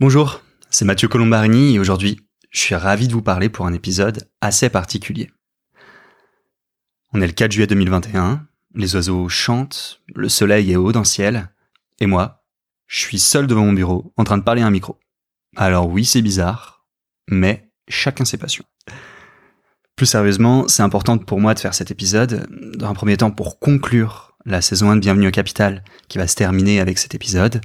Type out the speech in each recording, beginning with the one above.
Bonjour, c'est Mathieu Colombarini et aujourd'hui, je suis ravi de vous parler pour un épisode assez particulier. On est le 4 juillet 2021, les oiseaux chantent, le soleil est haut dans le ciel, et moi, je suis seul devant mon bureau en train de parler à un micro. Alors oui, c'est bizarre, mais chacun ses passions. Plus sérieusement, c'est important pour moi de faire cet épisode, dans un premier temps pour conclure la saison 1 de Bienvenue au Capital, qui va se terminer avec cet épisode,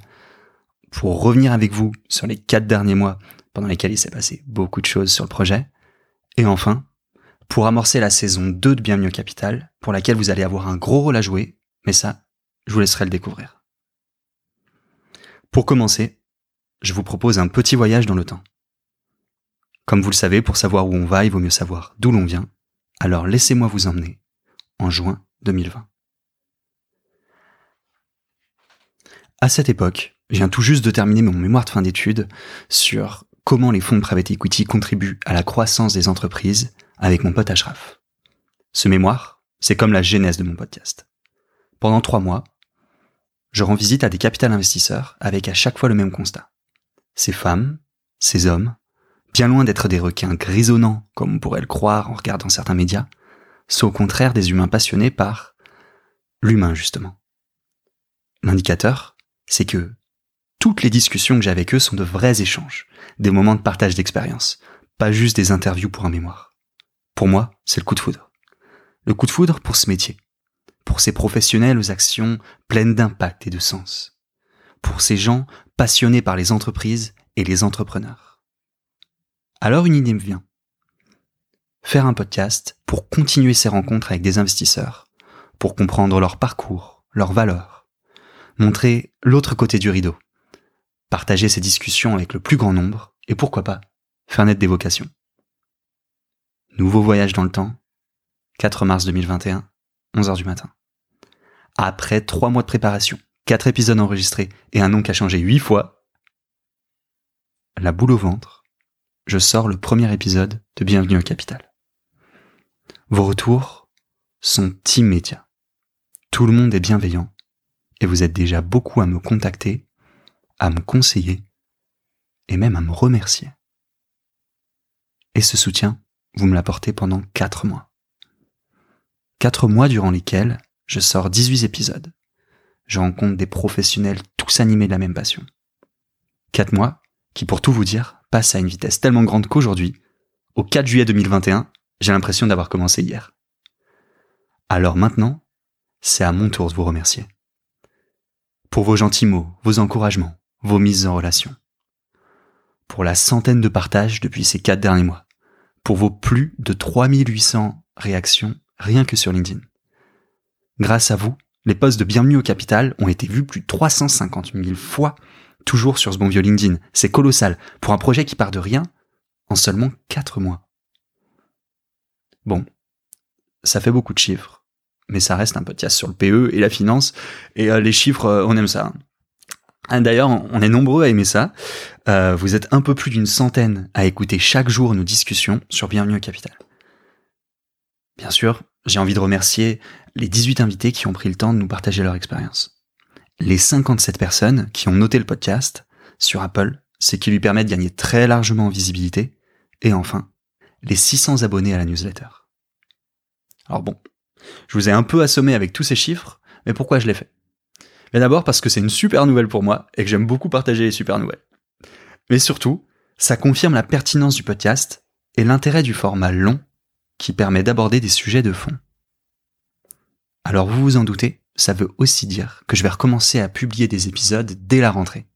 pour revenir avec vous sur les quatre derniers mois pendant lesquels il s'est passé beaucoup de choses sur le projet. Et enfin, pour amorcer la saison 2 de Bienvenue au Capital, pour laquelle vous allez avoir un gros rôle à jouer, mais ça, je vous laisserai le découvrir. Pour commencer, je vous propose un petit voyage dans le temps. Comme vous le savez, pour savoir où on va, il vaut mieux savoir d'où l'on vient. Alors laissez-moi vous emmener en juin 2020. À cette époque, je viens tout juste de terminer mon mémoire de fin d'études sur comment les fonds de private equity contribuent à la croissance des entreprises avec mon pote Ashraf. Ce mémoire, c'est comme la genèse de mon podcast. Pendant trois mois, je rends visite à des capital investisseurs avec à chaque fois le même constat. Ces femmes, ces hommes, bien loin d'être des requins grisonnants comme on pourrait le croire en regardant certains médias, sont au contraire des humains passionnés par l'humain justement. L'indicateur, c'est que toutes les discussions que j'ai avec eux sont de vrais échanges, des moments de partage d'expérience, pas juste des interviews pour un mémoire. Pour moi, c'est le coup de foudre. Le coup de foudre pour ce métier, pour ces professionnels aux actions pleines d'impact et de sens, pour ces gens passionnés par les entreprises et les entrepreneurs. Alors une idée me vient. Faire un podcast pour continuer ces rencontres avec des investisseurs, pour comprendre leur parcours, leurs valeurs, montrer l'autre côté du rideau, partager ces discussions avec le plus grand nombre, et pourquoi pas, faire naître des vocations. Nouveau voyage dans le temps, 4 mars 2021, 11h du matin. Après trois mois de préparation, quatre épisodes enregistrés et un nom qui a changé huit fois, la boule au ventre, je sors le premier épisode de Bienvenue au Capital. Vos retours sont immédiats. Tout le monde est bienveillant et vous êtes déjà beaucoup à me contacter à me conseiller et même à me remercier. Et ce soutien, vous me l'apportez pendant quatre mois. Quatre mois durant lesquels je sors 18 épisodes. Je rencontre des professionnels tous animés de la même passion. Quatre mois qui, pour tout vous dire, passent à une vitesse tellement grande qu'aujourd'hui, au 4 juillet 2021, j'ai l'impression d'avoir commencé hier. Alors maintenant, c'est à mon tour de vous remercier. Pour vos gentils mots, vos encouragements, vos mises en relation. Pour la centaine de partages depuis ces quatre derniers mois. Pour vos plus de 3800 réactions rien que sur LinkedIn. Grâce à vous, les posts de Bienvenue au Capital ont été vus plus de 350 000 fois, toujours sur ce bon vieux LinkedIn. C'est colossal pour un projet qui part de rien en seulement 4 mois. Bon, ça fait beaucoup de chiffres, mais ça reste un podcast sur le PE et la finance, et euh, les chiffres, euh, on aime ça. Ah, d'ailleurs, on est nombreux à aimer ça. Euh, vous êtes un peu plus d'une centaine à écouter chaque jour nos discussions sur Bienvenue au Capital. Bien sûr, j'ai envie de remercier les 18 invités qui ont pris le temps de nous partager leur expérience. Les 57 personnes qui ont noté le podcast sur Apple, ce qui lui permet de gagner très largement en visibilité. Et enfin, les 600 abonnés à la newsletter. Alors bon, je vous ai un peu assommé avec tous ces chiffres, mais pourquoi je l'ai fait? Mais d'abord parce que c'est une super nouvelle pour moi et que j'aime beaucoup partager les super nouvelles. Mais surtout, ça confirme la pertinence du podcast et l'intérêt du format long qui permet d'aborder des sujets de fond. Alors vous vous en doutez, ça veut aussi dire que je vais recommencer à publier des épisodes dès la rentrée.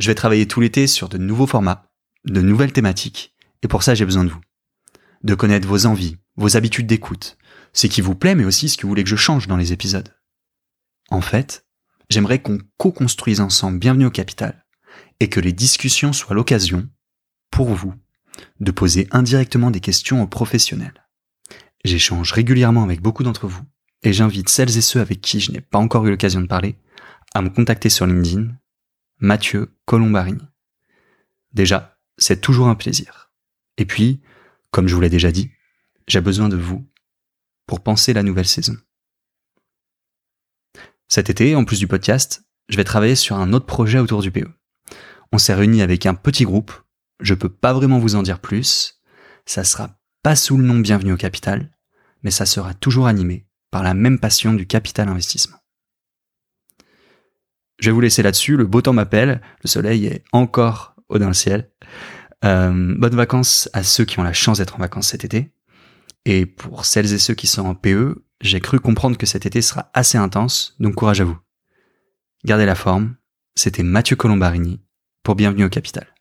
Je vais travailler tout l'été sur de nouveaux formats, de nouvelles thématiques, et pour ça j'ai besoin de vous. De connaître vos envies, vos habitudes d'écoute, ce qui vous plaît mais aussi ce que vous voulez que je change dans les épisodes. En fait, j'aimerais qu'on co-construise ensemble Bienvenue au Capital et que les discussions soient l'occasion, pour vous, de poser indirectement des questions aux professionnels. J'échange régulièrement avec beaucoup d'entre vous et j'invite celles et ceux avec qui je n'ai pas encore eu l'occasion de parler à me contacter sur LinkedIn, Mathieu Colombarini. Déjà, c'est toujours un plaisir. Et puis, comme je vous l'ai déjà dit, j'ai besoin de vous pour penser la nouvelle saison. Cet été, en plus du podcast, je vais travailler sur un autre projet autour du PE. On s'est réunis avec un petit groupe. Je peux pas vraiment vous en dire plus. Ça sera pas sous le nom Bienvenue au Capital, mais ça sera toujours animé par la même passion du capital investissement. Je vais vous laisser là-dessus. Le beau temps m'appelle. Le soleil est encore haut dans le ciel. Euh, bonnes vacances à ceux qui ont la chance d'être en vacances cet été. Et pour celles et ceux qui sont en PE, j'ai cru comprendre que cet été sera assez intense, donc courage à vous. Gardez la forme. C'était Mathieu Colombarini pour Bienvenue au Capital.